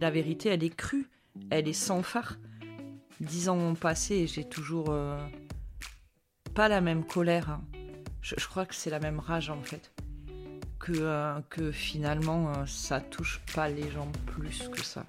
La vérité, elle est crue, elle est sans phare. Dix ans ont passé et j'ai toujours euh, pas la même colère. hein. Je, crois que c'est la même rage en fait. Que, euh, finalement, euh, ça touche pas les gens plus que ça.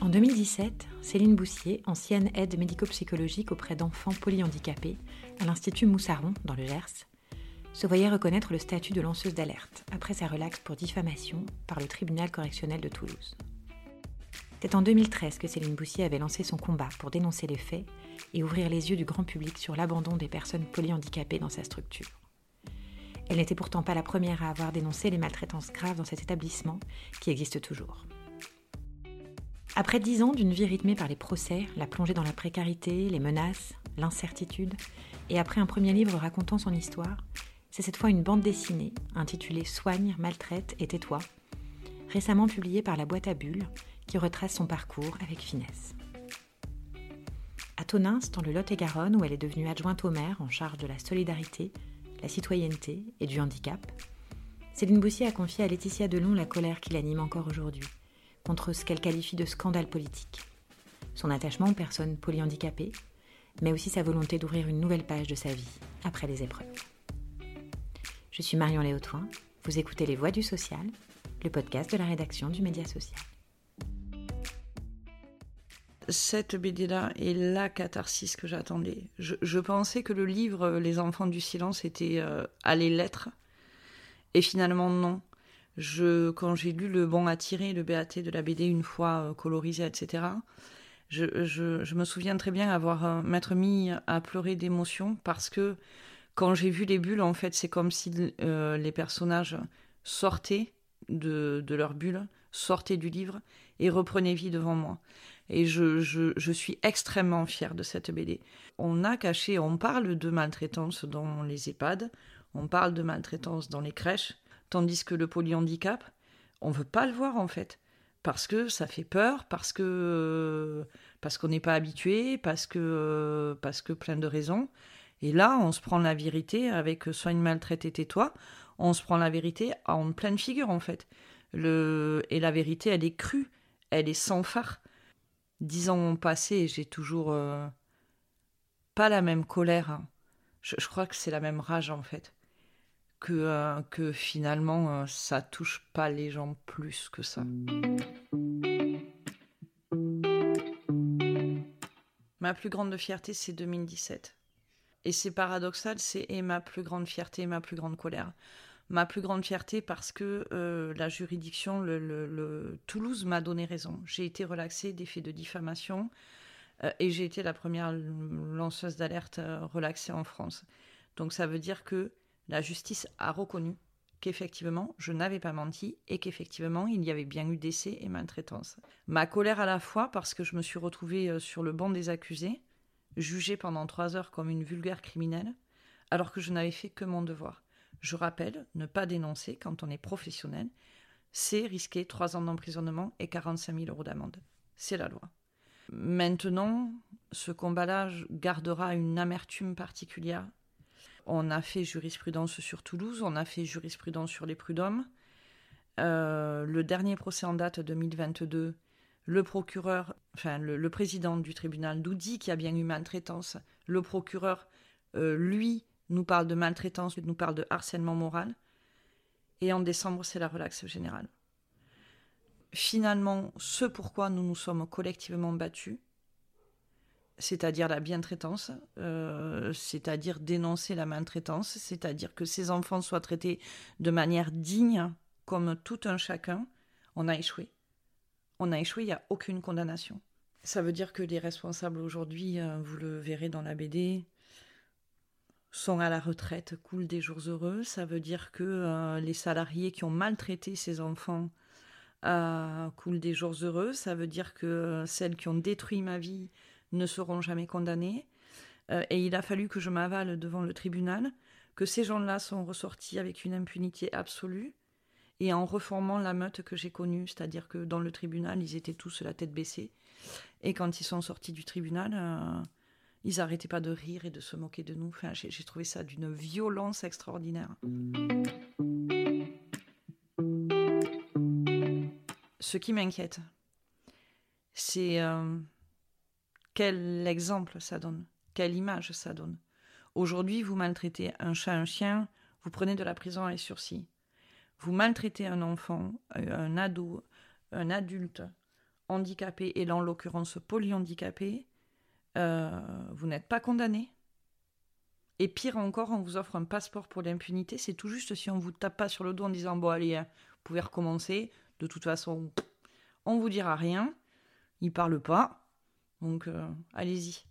En 2017, Céline Boussier, ancienne aide médico-psychologique auprès d'enfants polyhandicapés à l'Institut Moussaron, dans le Gers, se voyait reconnaître le statut de lanceuse d'alerte après sa relaxe pour diffamation par le tribunal correctionnel de Toulouse. C'est en 2013 que Céline Boussier avait lancé son combat pour dénoncer les faits et ouvrir les yeux du grand public sur l'abandon des personnes polyhandicapées dans sa structure. Elle n'était pourtant pas la première à avoir dénoncé les maltraitances graves dans cet établissement qui existe toujours. Après dix ans d'une vie rythmée par les procès, la plongée dans la précarité, les menaces, l'incertitude, et après un premier livre racontant son histoire, c'est cette fois une bande dessinée intitulée Soigne, maltraite et tais-toi, récemment publiée par la boîte à bulles, qui retrace son parcours avec finesse. À Tonins, dans le Lot-et-Garonne, où elle est devenue adjointe au maire en charge de la solidarité, la citoyenneté et du handicap, Céline Boussier a confié à Laetitia Delon la colère qui l'anime encore aujourd'hui contre ce qu'elle qualifie de scandale politique. Son attachement aux personnes polyhandicapées, mais aussi sa volonté d'ouvrir une nouvelle page de sa vie après les épreuves. Je suis Marion Léotoin, vous écoutez Les Voix du Social, le podcast de la rédaction du Média Social. Cette BD-là est la catharsis que j'attendais. Je, pensais que le livre Les enfants du silence était euh, allait l'être. Et finalement, non. Je, quand j'ai lu Le Bon à tirer, le BAT de la BD une fois euh, colorisé, etc., je, je, je me souviens très bien avoir euh, m'être mis à pleurer d'émotion parce que quand j'ai vu les bulles, en fait, c'est comme si euh, les personnages sortaient de, de leur bulle, sortaient du livre et reprenaient vie devant moi. Et je, je, je suis extrêmement fière de cette BD. On a caché, on parle de maltraitance dans les EHPAD, on parle de maltraitance dans les crèches, tandis que le polyhandicap, on veut pas le voir en fait. Parce que ça fait peur, parce que parce qu'on n'est pas habitué, parce que parce que plein de raisons. Et là, on se prend la vérité avec soigne maltraité tais-toi. On se prend la vérité en pleine figure en fait. Le et la vérité, elle est crue, elle est sans phare. Dix ans ont passé et j'ai toujours euh, pas la même colère. hein. Je, crois que c'est la même rage en fait. Que, euh, que finalement, euh, ça touche pas les gens plus que ça. Ma plus grande fierté, c'est 2017. Et c'est paradoxal, c'est ma plus grande fierté et ma plus grande colère. Ma plus grande fierté parce que euh, la juridiction, le, Toulouse m'a donné raison. J'ai été relaxée des faits de diffamation euh, et j'ai été la première lanceuse d'alerte euh, relaxée en France. Donc ça veut dire que la justice a reconnu qu'effectivement je n'avais pas menti et qu'effectivement il y avait bien eu décès et maltraitance. Ma colère à la fois parce que je me suis retrouvée sur le banc des accusés, jugée pendant trois heures comme une vulgaire criminelle, alors que je n'avais fait que mon devoir. Je rappelle, ne pas dénoncer quand on est professionnel, c'est risquer trois ans d'emprisonnement et 45 000 euros d'amende. C'est la loi. Maintenant, ce combat-là gardera une amertume particulière. On a fait jurisprudence sur Toulouse, on a fait jurisprudence sur les prud'hommes. Euh, le dernier procès en date 2022, le procureur, enfin le, président du tribunal nous dit qu'il y a bien eu maltraitance. Le procureur, euh, lui, nous parle de maltraitance, nous parle de harcèlement moral. Et en décembre, c'est la relaxe générale. Finalement, ce pourquoi nous nous sommes collectivement battus, c'est-à-dire la bientraitance, euh, c'est-à-dire dénoncer la maltraitance, c'est-à-dire que ces enfants soient traités de manière digne, comme tout un chacun, on a échoué. On a échoué, il n'y a aucune condamnation. Ça veut dire que les responsables aujourd'hui, euh, vous le verrez dans la BD, sont à la retraite, coulent des jours heureux. Ça veut dire que euh, les salariés qui ont maltraité ces enfants euh, coulent des jours heureux. Ça veut dire que celles qui ont détruit ma vie ne seront jamais condamnées. Et il a fallu que je m'avale devant le tribunal, que ces gens-là sont ressortis avec une impunité absolue et en reformant la meute que j'ai connue, c'est-à-dire que dans le tribunal, ils étaient tous la tête baissée. Et quand ils sont sortis du tribunal, euh, ils arrêtaient pas de rire et de se moquer de nous. Enfin, j'ai trouvé ça d'une violence extraordinaire. Ce qui m'inquiète, c'est euh, quel exemple ça donne, quelle image ça donne. Aujourd'hui, vous maltraitez un chat, un chien, vous prenez de la prison à sursis. Vous maltraitez un enfant, euh, un ado, un adulte handicapé, et là en l'occurrence polyhandicapé, euh, vous n'êtes pas condamné. Et pire encore, on vous offre un passeport pour l'impunité. C'est tout juste si on vous tape pas sur le dos en disant bon allez, hein, vous pouvez recommencer. De toute façon, on vous dira rien. Il parle pas. Donc euh, allez-y.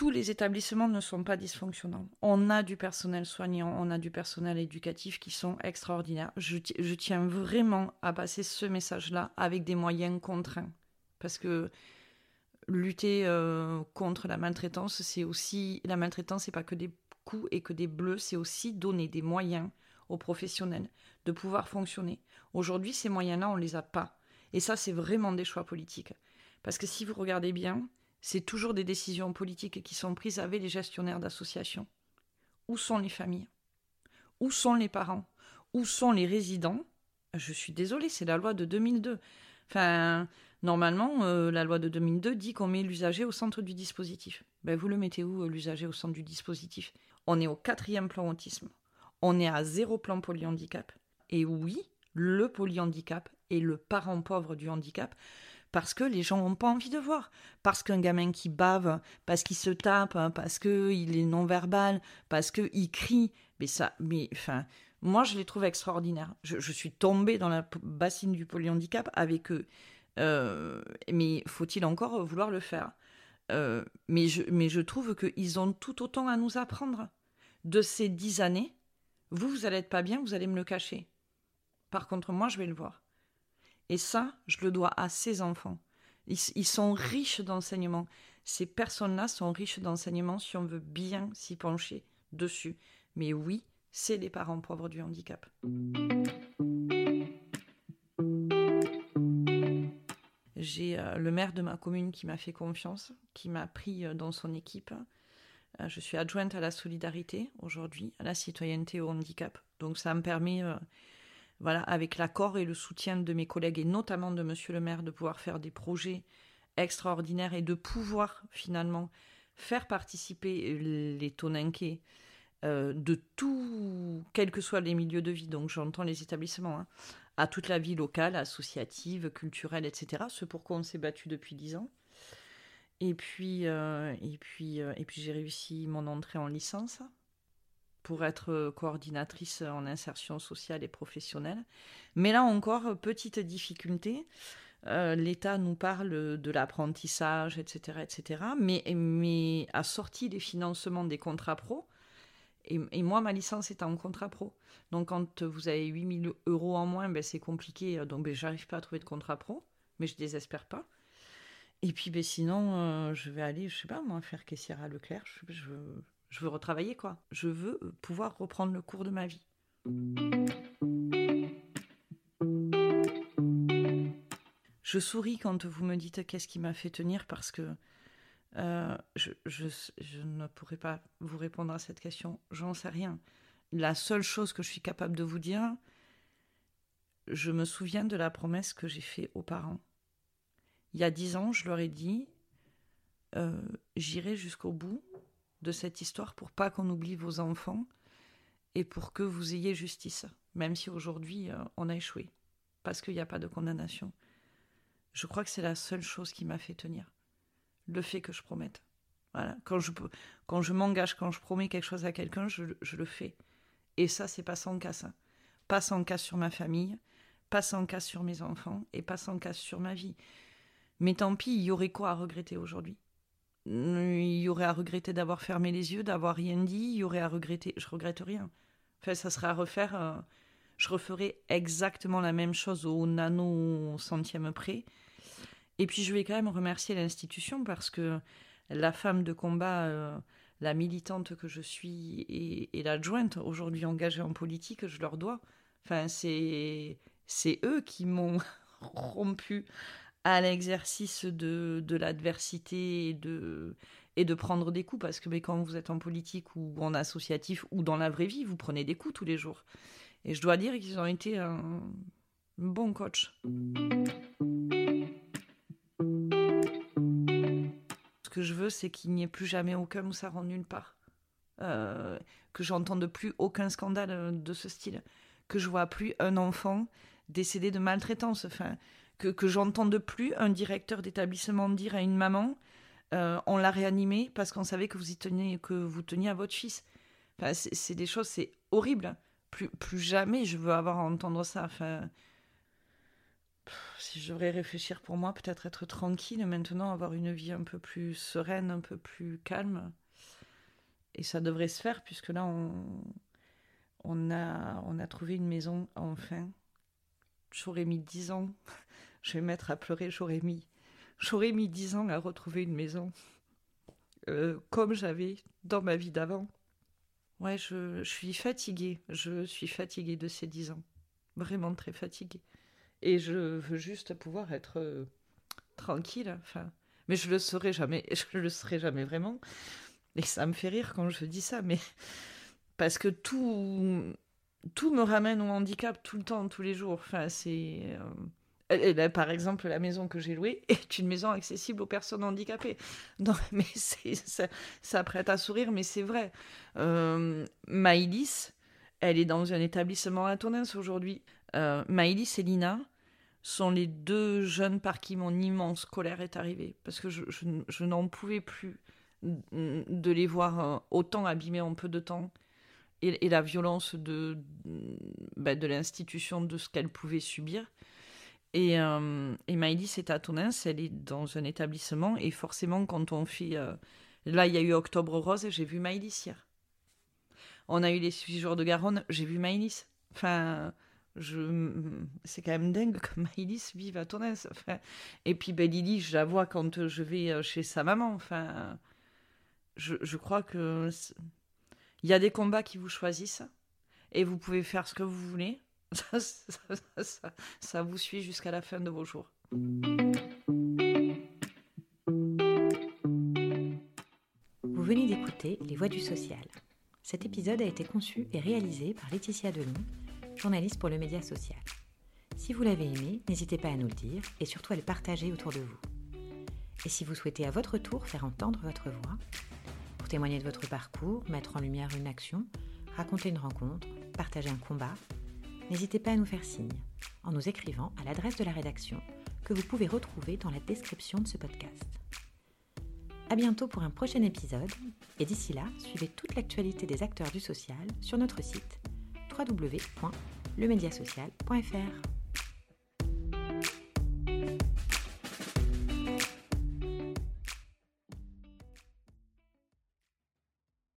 Tous les établissements ne sont pas dysfonctionnants. On a du personnel soignant, on a du personnel éducatif qui sont extraordinaires. Je, tiens vraiment à passer ce message-là avec des moyens contraints. Parce que lutter euh, contre la maltraitance, c'est aussi la maltraitance, c'est pas que des coups et que des bleus, c'est aussi donner des moyens aux professionnels de pouvoir fonctionner. Aujourd'hui, ces moyens-là, on les a pas. Et ça, c'est vraiment des choix politiques. Parce que si vous regardez bien, c'est toujours des décisions politiques qui sont prises avec les gestionnaires d'associations. Où sont les familles? Où sont les parents? Où sont les résidents? Je suis désolée, c'est la loi de 2002. Enfin, normalement, euh, la loi de 2002 dit qu'on met l'usager au centre du dispositif. Ben, vous le mettez où, euh, l'usager au centre du dispositif? On est au quatrième plan autisme. On est à zéro plan polyhandicap. Et oui, le polyhandicap est le parent pauvre du handicap parce que les gens n'ont pas envie de voir. Parce qu'un gamin qui bave, parce qu'il se tape, hein, parce qu'il est non-verbal, parce qu'il crie, mais ça, mais enfin, moi je les trouve extraordinaires. Je, suis tombée dans la bassine du polyhandicap avec eux. Euh, mais faut-il encore vouloir le faire? Euh, mais, je, mais je trouve qu'ils ont tout autant à nous apprendre. De ces dix années, vous, vous allez pas bien, vous allez me le cacher. Par contre, moi, je vais le voir. Et ça, je le dois à ces enfants. Ils, sont riches d'enseignements. Ces personnes-là sont riches d'enseignements si on veut bien s'y pencher dessus. Mais oui, c'est les parents pauvres du handicap. J'ai euh, le maire de ma commune qui m'a fait confiance, qui m'a pris euh, dans son équipe. Euh, je suis adjointe à la solidarité aujourd'hui, à la citoyenneté au handicap. Donc ça me permet voilà, avec l'accord et le soutien de mes collègues et notamment de monsieur le maire, de pouvoir faire des projets extraordinaires et de pouvoir finalement faire participer les Toninquais euh, de tout, quels que soient les milieux de vie, donc j'entends les établissements, hein, à toute la vie locale, associative, culturelle, etc. Ce pour quoi on s'est battu depuis dix ans. Et puis, euh, et puis, euh, et puis j'ai réussi mon entrée en licence pour être euh, coordinatrice en insertion sociale et professionnelle. Mais là encore, petite difficulté. Euh, L'État nous parle de l'apprentissage, etc., etc., mais, mais a sorti les financements des contrats pro. Et, moi, ma licence est en contrat pro. Donc, quand vous avez 8000 euros en moins, ben, c'est compliqué. Donc, ben, j'arrive pas à trouver de contrat pro, mais je désespère pas. Et puis, ben, sinon, euh, je vais aller, je sais pas, moi, faire caissière à Leclerc. Je, je veux retravailler quoi. Je veux euh, pouvoir reprendre le cours de ma vie. Je souris quand vous me dites qu'est-ce qui m'a fait tenir parce que euh, je, ne pourrais pas vous répondre à cette question. J'en sais rien. La seule chose que je suis capable de vous dire, je me souviens de la promesse que j'ai faite aux parents. Il y a dix ans, je leur ai dit, euh, j'irai jusqu'au bout de cette histoire pour pas qu'on oublie vos enfants et pour que vous ayez justice, même si aujourd'hui euh, on a échoué, parce qu'il n'y a pas de condamnation. Je crois que c'est la seule chose qui m'a fait tenir, le fait que je promette. Voilà, quand je, quand je m'engage, quand je promets quelque chose à quelqu'un, je, le fais. Et ça, c'est pas sans casse. Hein. Pas sans casse sur ma famille, pas sans casse sur mes enfants et pas sans casse sur ma vie. Mais tant pis, il y aurait quoi à regretter aujourd'hui? Il y aurait à regretter d'avoir fermé les yeux, d'avoir rien dit, il y aurait à regretter. Je regrette rien. Enfin, ça serait à refaire. Euh, je referais exactement la même chose au nano centième près. Et puis, je vais quand même remercier l'institution parce que la femme de combat, euh, la militante que je suis et, et l'adjointe aujourd'hui engagée en politique, je leur dois. Enfin, c'est c'est eux qui m'ont rompu à l'exercice de, de l'adversité et de, et de prendre des coups, parce que mais quand vous êtes en politique ou en associatif ou dans la vraie vie, vous prenez des coups tous les jours. Et je dois dire qu'ils ont été un bon coach. Ce que je veux, c'est qu'il n'y ait plus jamais aucun Moussaron nulle part. Euh, que j'entende plus aucun scandale euh, de ce style. Que je vois plus un enfant décédé de maltraitance. Que, j'entende plus un directeur d'établissement dire à une maman euh, on l'a réanimé parce qu'on savait que vous y teniez, que vous teniez à votre fils. Enfin, c'est des choses, c'est horrible. Plus, plus jamais je veux avoir à entendre ça. Enfin, si je devrais réfléchir pour moi, peut-être être tranquille maintenant, avoir une vie un peu plus sereine, un peu plus calme. Et ça devrait se faire puisque là, on, a, on a trouvé une maison enfin. J'aurais mis dix ans. Je vais mettre à pleurer, j'aurais mis J'aurais mis dix ans à retrouver une maison, euh, comme j'avais dans ma vie d'avant. Ouais, je, suis fatiguée. Je suis fatiguée de ces dix ans. Vraiment très fatiguée. Et je veux juste pouvoir être euh, tranquille. Enfin, mais je le serai jamais. Je le serai jamais vraiment. Et ça me fait rire quand je dis ça, mais parce que tout, tout me ramène au handicap tout le temps, tous les jours. Enfin, c'est. Euh, par exemple, la maison que j'ai louée est une maison accessible aux personnes handicapées. Non, mais ça, ça, prête à sourire, mais c'est vrai. Euh, Maïlis, elle est dans un établissement à Tonens aujourd'hui. Euh, Maïlis et Lina sont les deux jeunes par qui mon immense colère est arrivée. Parce que je, n'en pouvais plus de les voir euh, autant abîmés en peu de temps. Et, la violence de, bah, de l'institution, de ce qu'elle pouvait subir. Et, euh, et Maïlis est à Tonens, elle est dans un établissement, et forcément, quand on fait. Euh, là, il y a eu Octobre Rose, j'ai vu Maïlis hier. On a eu les six jours de Garonne, j'ai vu Maïlis. Enfin, je... c'est quand même dingue que Maïlis vive à. Enfin, et puis, ben, Lily, je la vois quand je vais euh, chez sa maman. Enfin, je, je crois que. Il y a des combats qui vous choisissent, et vous pouvez faire ce que vous voulez ça, vous suit jusqu'à la fin de vos jours. Vous venez d'écouter Les Voix du Social. Cet épisode a été conçu et réalisé par Laetitia Delon, journaliste pour le média social. Si vous l'avez aimé, n'hésitez pas à nous le dire et surtout à le partager autour de vous. Et si vous souhaitez à votre tour faire entendre votre voix, pour témoigner de votre parcours, mettre en lumière une action, raconter une rencontre, partager un combat, n'hésitez pas à nous faire signe en nous écrivant à l'adresse de la rédaction que vous pouvez retrouver dans la description de ce podcast. À bientôt pour un prochain épisode et d'ici là, suivez toute l'actualité des acteurs du social sur notre site www.lemediasocial.fr.